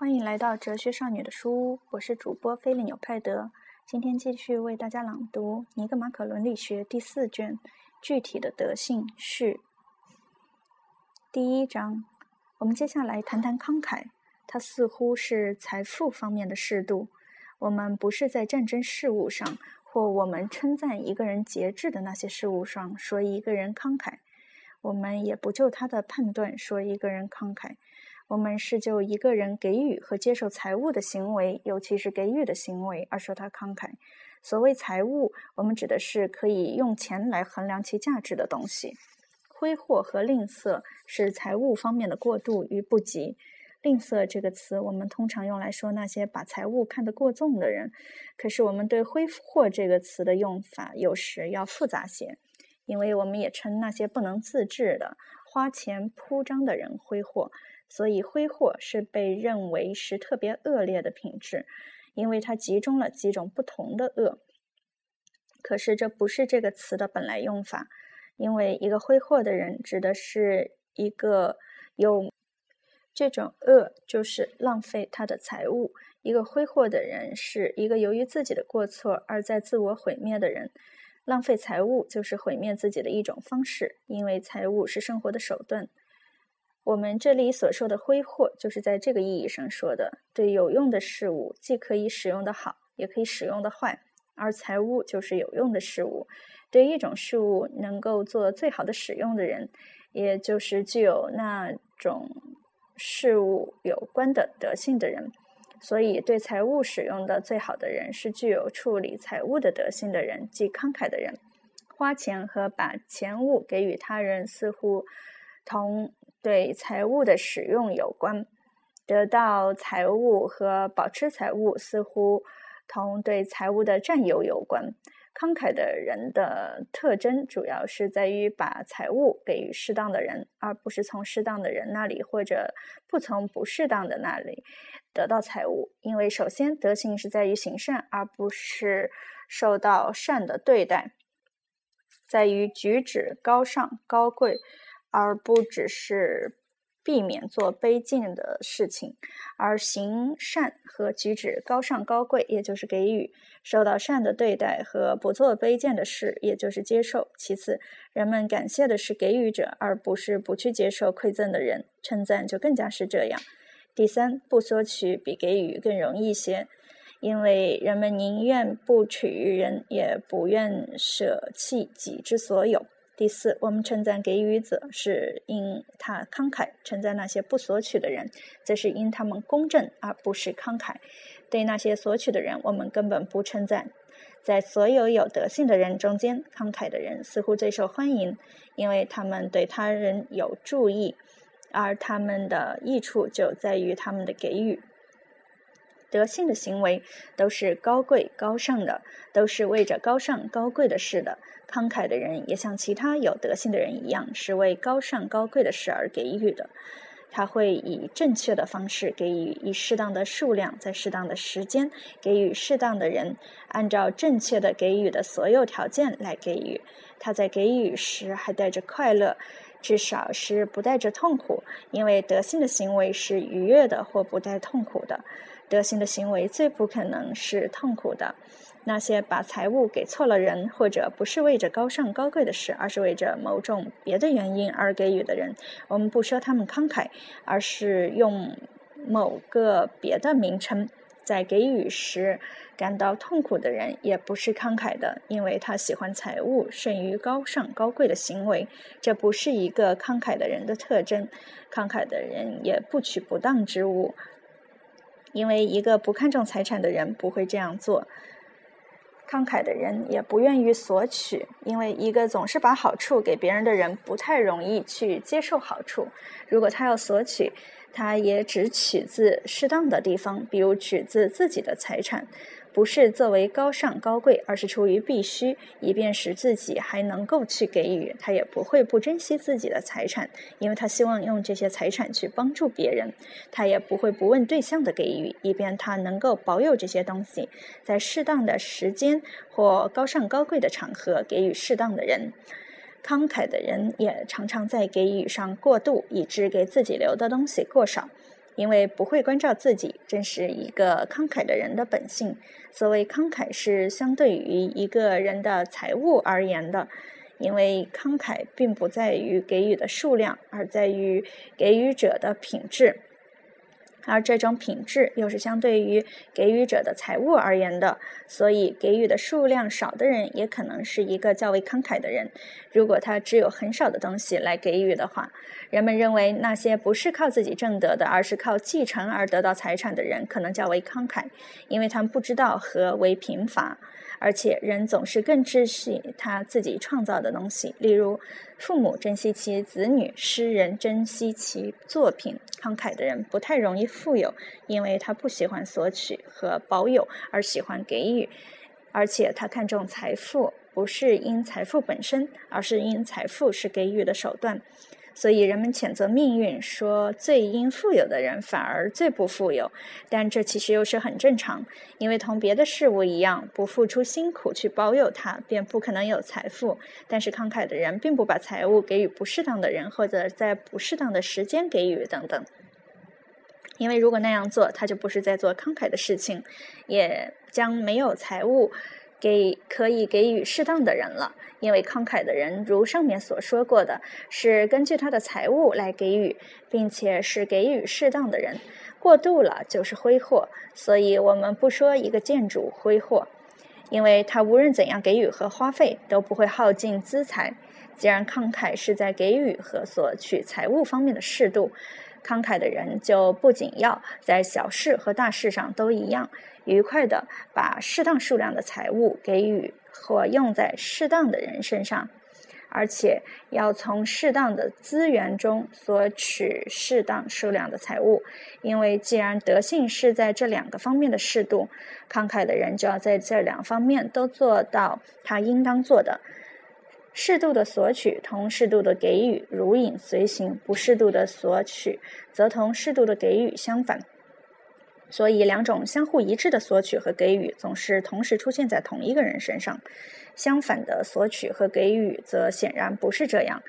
欢迎来到哲学少女的书屋，我是主播菲利纽派德。今天继续为大家朗读《尼格马可伦理学》第四卷，具体的德性是第一章。我们接下来谈谈慷慨，它似乎是财富方面的适度。我们不是在战争事务上，或我们称赞一个人节制的那些事物上说一个人慷慨，我们也不就他的判断说一个人慷慨。我们是就一个人给予和接受财物的行为，尤其是给予的行为而说他慷慨。所谓财物，我们指的是可以用钱来衡量其价值的东西。挥霍和吝啬是财物方面的过度与不及。吝啬这个词，我们通常用来说那些把财物看得过重的人。可是，我们对挥霍这个词的用法有时要复杂些，因为我们也称那些不能自制的、花钱铺张的人挥霍。所以，挥霍是被认为是特别恶劣的品质，因为它集中了几种不同的恶。可是，这不是这个词的本来用法，因为一个挥霍的人指的是一个有这种恶，就是浪费他的财物。一个挥霍的人是一个由于自己的过错而在自我毁灭的人。浪费财物就是毁灭自己的一种方式，因为财物是生活的手段。我们这里所说的挥霍，就是在这个意义上说的，对有用的事物，既可以使用的好，也可以使用的坏。而财物就是有用的事物，对一种事物能够做最好的使用的人，也就是具有那种事物有关的德性的人。所以，对财物使用的最好的人，是具有处理财物的德性的人，即慷慨的人。花钱和把钱物给予他人，似乎同。对财物的使用有关，得到财物和保持财物似乎同对财物的占有有关。慷慨的人的特征主要是在于把财物给予适当的人，而不是从适当的人那里或者不从不适当的那里得到财物。因为首先，德行是在于行善，而不是受到善的对待，在于举止高尚高贵。而不只是避免做卑贱的事情，而行善和举止高尚高贵，也就是给予受到善的对待和不做卑贱的事，也就是接受。其次，人们感谢的是给予者，而不是不去接受馈赠的人。称赞就更加是这样。第三，不索取比给予更容易些，因为人们宁愿不取于人，也不愿舍弃己之所有。第四，我们称赞给予者，是因他慷慨；称赞那些不索取的人，则是因他们公正而不是慷慨。对那些索取的人，我们根本不称赞。在所有有德性的人中间，慷慨的人似乎最受欢迎，因为他们对他人有注意，而他们的益处就在于他们的给予。德性的行为都是高贵高尚的，都是为着高尚高贵的事的。慷慨的人也像其他有德性的人一样，是为高尚高贵的事而给予的。他会以正确的方式给予，以适当的数量，在适当的时间给予适当的人，按照正确的给予的所有条件来给予。他在给予时还带着快乐，至少是不带着痛苦，因为德性的行为是愉悦的或不带痛苦的。德行的行为最不可能是痛苦的。那些把财物给错了人，或者不是为着高尚高贵的事，而是为着某种别的原因而给予的人，我们不说他们慷慨，而是用某个别的名称。在给予时感到痛苦的人，也不是慷慨的，因为他喜欢财物胜于高尚高贵的行为。这不是一个慷慨的人的特征。慷慨的人也不取不当之物。因为一个不看重财产的人不会这样做，慷慨的人也不愿意索取。因为一个总是把好处给别人的人不太容易去接受好处。如果他要索取，他也只取自适当的地方，比如取自自己的财产。不是作为高尚高贵，而是出于必须，以便使自己还能够去给予。他也不会不珍惜自己的财产，因为他希望用这些财产去帮助别人。他也不会不问对象的给予，以便他能够保有这些东西，在适当的时间或高尚高贵的场合给予适当的人。慷慨的人也常常在给予上过度，以致给自己留的东西过少。因为不会关照自己，正是一个慷慨的人的本性。所谓慷慨，是相对于一个人的财物而言的，因为慷慨并不在于给予的数量，而在于给予者的品质。而这种品质又是相对于给予者的财物而言的，所以给予的数量少的人也可能是一个较为慷慨的人。如果他只有很少的东西来给予的话，人们认为那些不是靠自己挣得的，而是靠继承而得到财产的人可能较为慷慨，因为他们不知道何为贫乏。而且人总是更珍惜他自己创造的东西，例如父母珍惜其子女，诗人珍惜其作品。慷慨的人不太容易富有，因为他不喜欢索取和保有，而喜欢给予。而且他看重财富，不是因财富本身，而是因财富是给予的手段。所以人们谴责命运，说最应富有的人反而最不富有，但这其实又是很正常，因为同别的事物一样，不付出辛苦去保有它，便不可能有财富。但是慷慨的人并不把财物给予不适当的人，或者在不适当的时间给予等等，因为如果那样做，他就不是在做慷慨的事情，也将没有财物。给可以给予适当的人了，因为慷慨的人，如上面所说过的，是根据他的财物来给予，并且是给予适当的人。过度了就是挥霍，所以我们不说一个建筑挥霍，因为他无论怎样给予和花费都不会耗尽资财。既然慷慨是在给予和索取财物方面的适度，慷慨的人就不仅要在小事和大事上都一样。愉快的把适当数量的财物给予或用在适当的人身上，而且要从适当的资源中索取适当数量的财物。因为既然德性是在这两个方面的适度，慷慨的人就要在这两方面都做到他应当做的。适度的索取同适度的给予如影随形，不适度的索取则同适度的给予相反。所以，两种相互一致的索取和给予总是同时出现在同一个人身上。相反的索取和给予则显然不是这样。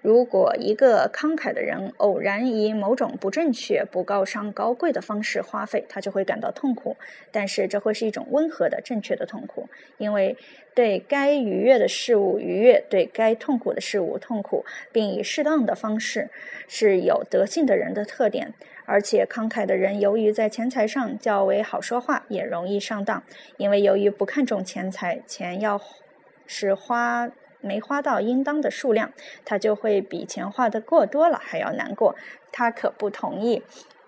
如果一个慷慨的人偶然以某种不正确、不高尚、高贵的方式花费，他就会感到痛苦。但是，这会是一种温和的、正确的痛苦，因为对该愉悦的事物愉悦，对该痛苦的事物痛苦，并以适当的方式，是有德性的人的特点。而且慷慨的人，由于在钱财上较为好说话，也容易上当。因为由于不看重钱财，钱要是花没花到应当的数量，他就会比钱花的过多了还要难过。他可不同意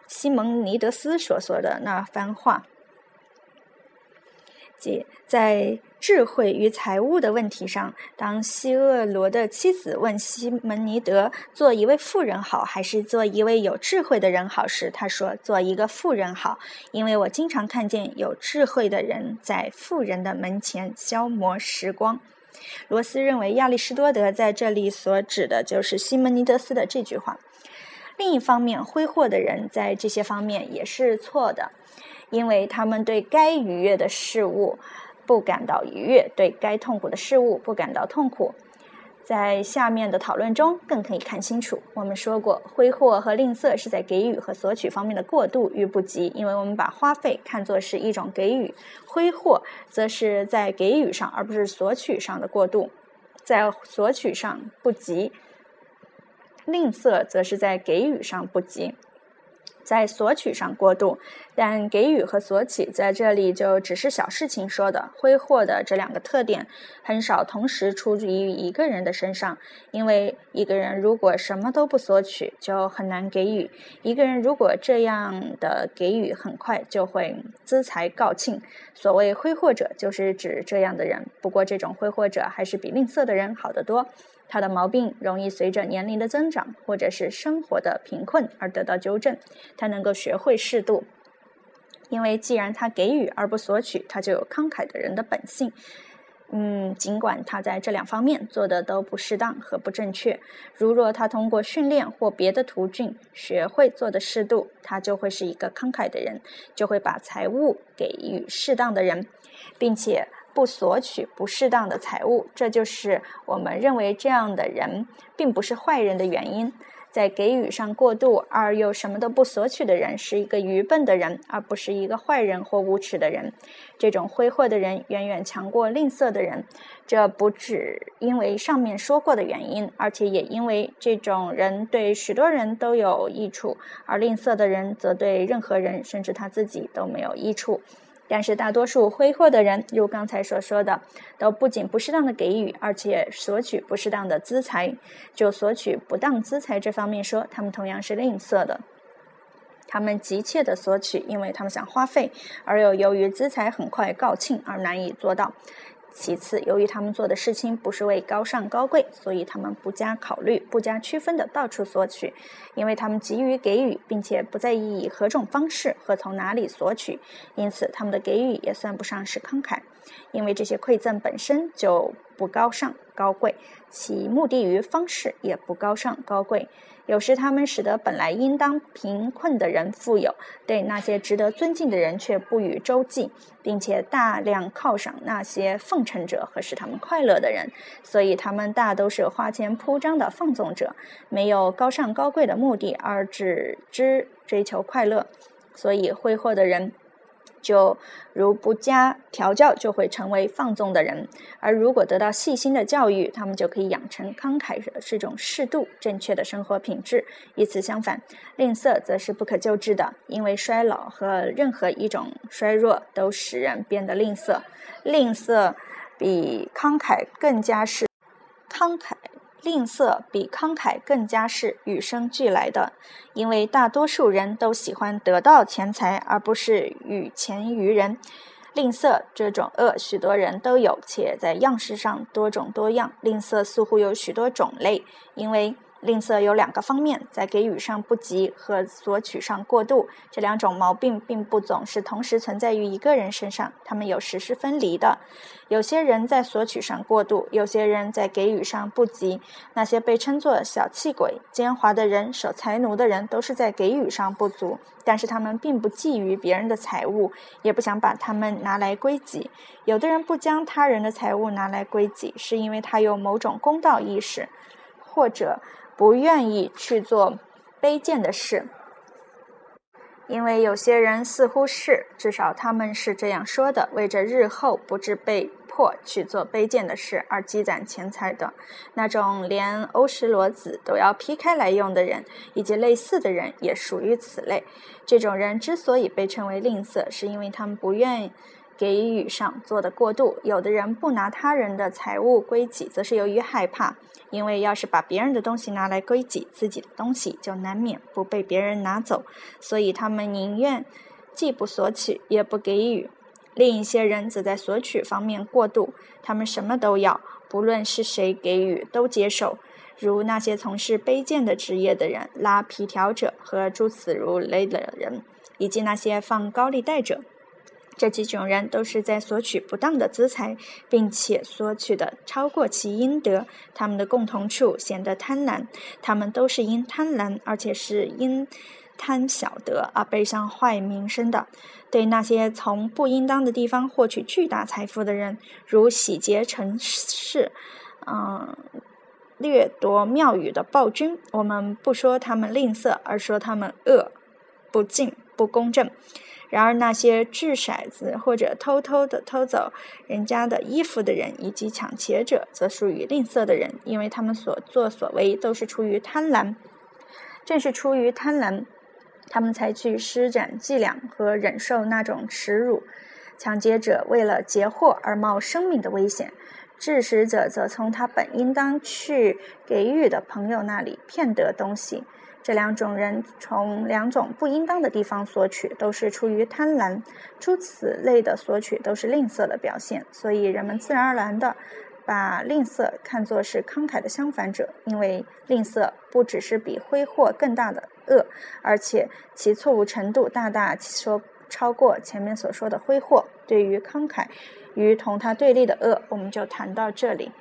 西蒙尼德斯所说的那番话。即在智慧与财务的问题上，当西厄罗的妻子问西门尼德做一位富人好，还是做一位有智慧的人好时，他说：“做一个富人好，因为我经常看见有智慧的人在富人的门前消磨时光。”罗斯认为亚里士多德在这里所指的就是西门尼德斯的这句话。另一方面，挥霍的人在这些方面也是错的。因为他们对该愉悦的事物不感到愉悦，对该痛苦的事物不感到痛苦。在下面的讨论中，更可以看清楚。我们说过，挥霍和吝啬是在给予和索取方面的过度与不及，因为我们把花费看作是一种给予，挥霍则是在给予上而不是索取上的过度，在索取上不及；吝啬则是在给予上不及。在索取上过度，但给予和索取在这里就只是小事情说的。挥霍的这两个特点很少同时出自于一个人的身上，因为一个人如果什么都不索取，就很难给予；一个人如果这样的给予，很快就会资财告罄。所谓挥霍者，就是指这样的人。不过，这种挥霍者还是比吝啬的人好得多。他的毛病容易随着年龄的增长，或者是生活的贫困而得到纠正。他能够学会适度，因为既然他给予而不索取，他就有慷慨的人的本性。嗯，尽管他在这两方面做的都不适当和不正确，如若他通过训练或别的途径学会做的适度，他就会是一个慷慨的人，就会把财物给予适当的人，并且。不索取不适当的财物，这就是我们认为这样的人并不是坏人的原因。在给予上过度而又什么都不索取的人，是一个愚笨的人，而不是一个坏人或无耻的人。这种挥霍的人远远强过吝啬的人。这不只因为上面说过的原因，而且也因为这种人对许多人都有益处，而吝啬的人则对任何人，甚至他自己都没有益处。但是大多数挥霍的人，如刚才所说的，都不仅不适当的给予，而且索取不适当的资财。就索取不当资财这方面说，他们同样是吝啬的。他们急切的索取，因为他们想花费，而又由于资财很快告罄而难以做到。其次，由于他们做的事情不是为高尚高贵，所以他们不加考虑、不加区分的到处索取，因为他们急于给予，并且不在意以何种方式和从哪里索取，因此他们的给予也算不上是慷慨，因为这些馈赠本身就不高尚高贵，其目的与方式也不高尚高贵。有时他们使得本来应当贫困的人富有，对那些值得尊敬的人却不予周济，并且大量犒赏那些奉承者和使他们快乐的人，所以他们大都是花钱铺张的放纵者，没有高尚高贵的目的，而只知追求快乐，所以挥霍的人。就如不加调教，就会成为放纵的人；而如果得到细心的教育，他们就可以养成慷慨的这种适度、正确的生活品质。与此相反，吝啬则是不可救治的，因为衰老和任何一种衰弱都使人变得吝啬。吝啬比慷慨更加是慷慨。吝啬比慷慨更加是与生俱来的，因为大多数人都喜欢得到钱财，而不是与钱于人。吝啬这种恶，许多人都有，且在样式上多种多样。吝啬似乎有许多种类，因为。吝啬有两个方面，在给予上不及和索取上过度，这两种毛病并不总是同时存在于一个人身上，他们有时是分离的。有些人在索取上过度，有些人在给予上不及。那些被称作小气鬼、奸猾的人、守财奴的人，都是在给予上不足，但是他们并不觊觎别人的财物，也不想把他们拿来归己。有的人不将他人的财物拿来归己，是因为他有某种公道意识，或者。不愿意去做卑贱的事，因为有些人似乎是，至少他们是这样说的：为着日后不致被迫去做卑贱的事而积攒钱财的那种，连欧石罗子都要劈开来用的人，以及类似的人也属于此类。这种人之所以被称为吝啬，是因为他们不愿意。给予上做的过度，有的人不拿他人的财物归己，则是由于害怕，因为要是把别人的东西拿来归己，自己的东西就难免不被别人拿走，所以他们宁愿既不索取，也不给予。另一些人则在索取方面过度，他们什么都要，不论是谁给予都接受，如那些从事卑贱的职业的人、拉皮条者和诸此如类的人，以及那些放高利贷者。这几种人都是在索取不当的资财，并且索取的超过其应得。他们的共同处显得贪婪，他们都是因贪婪，而且是因贪小得而背上坏名声的。对那些从不应当的地方获取巨大财富的人，如洗劫城市、嗯，掠夺庙宇的暴君，我们不说他们吝啬，而说他们恶、不敬、不公正。然而，那些掷骰子或者偷偷的偷走人家的衣服的人，以及抢劫者，则属于吝啬的人，因为他们所作所为都是出于贪婪。正是出于贪婪，他们才去施展伎俩和忍受那种耻辱。抢劫者为了劫货而冒生命的危险，致使者则从他本应当去给予的朋友那里骗得东西。这两种人从两种不应当的地方索取，都是出于贪婪。诸此类的索取都是吝啬的表现，所以人们自然而然的把吝啬看作是慷慨的相反者。因为吝啬不只是比挥霍更大的恶，而且其错误程度大大说超过前面所说的挥霍。对于慷慨与同他对立的恶，我们就谈到这里。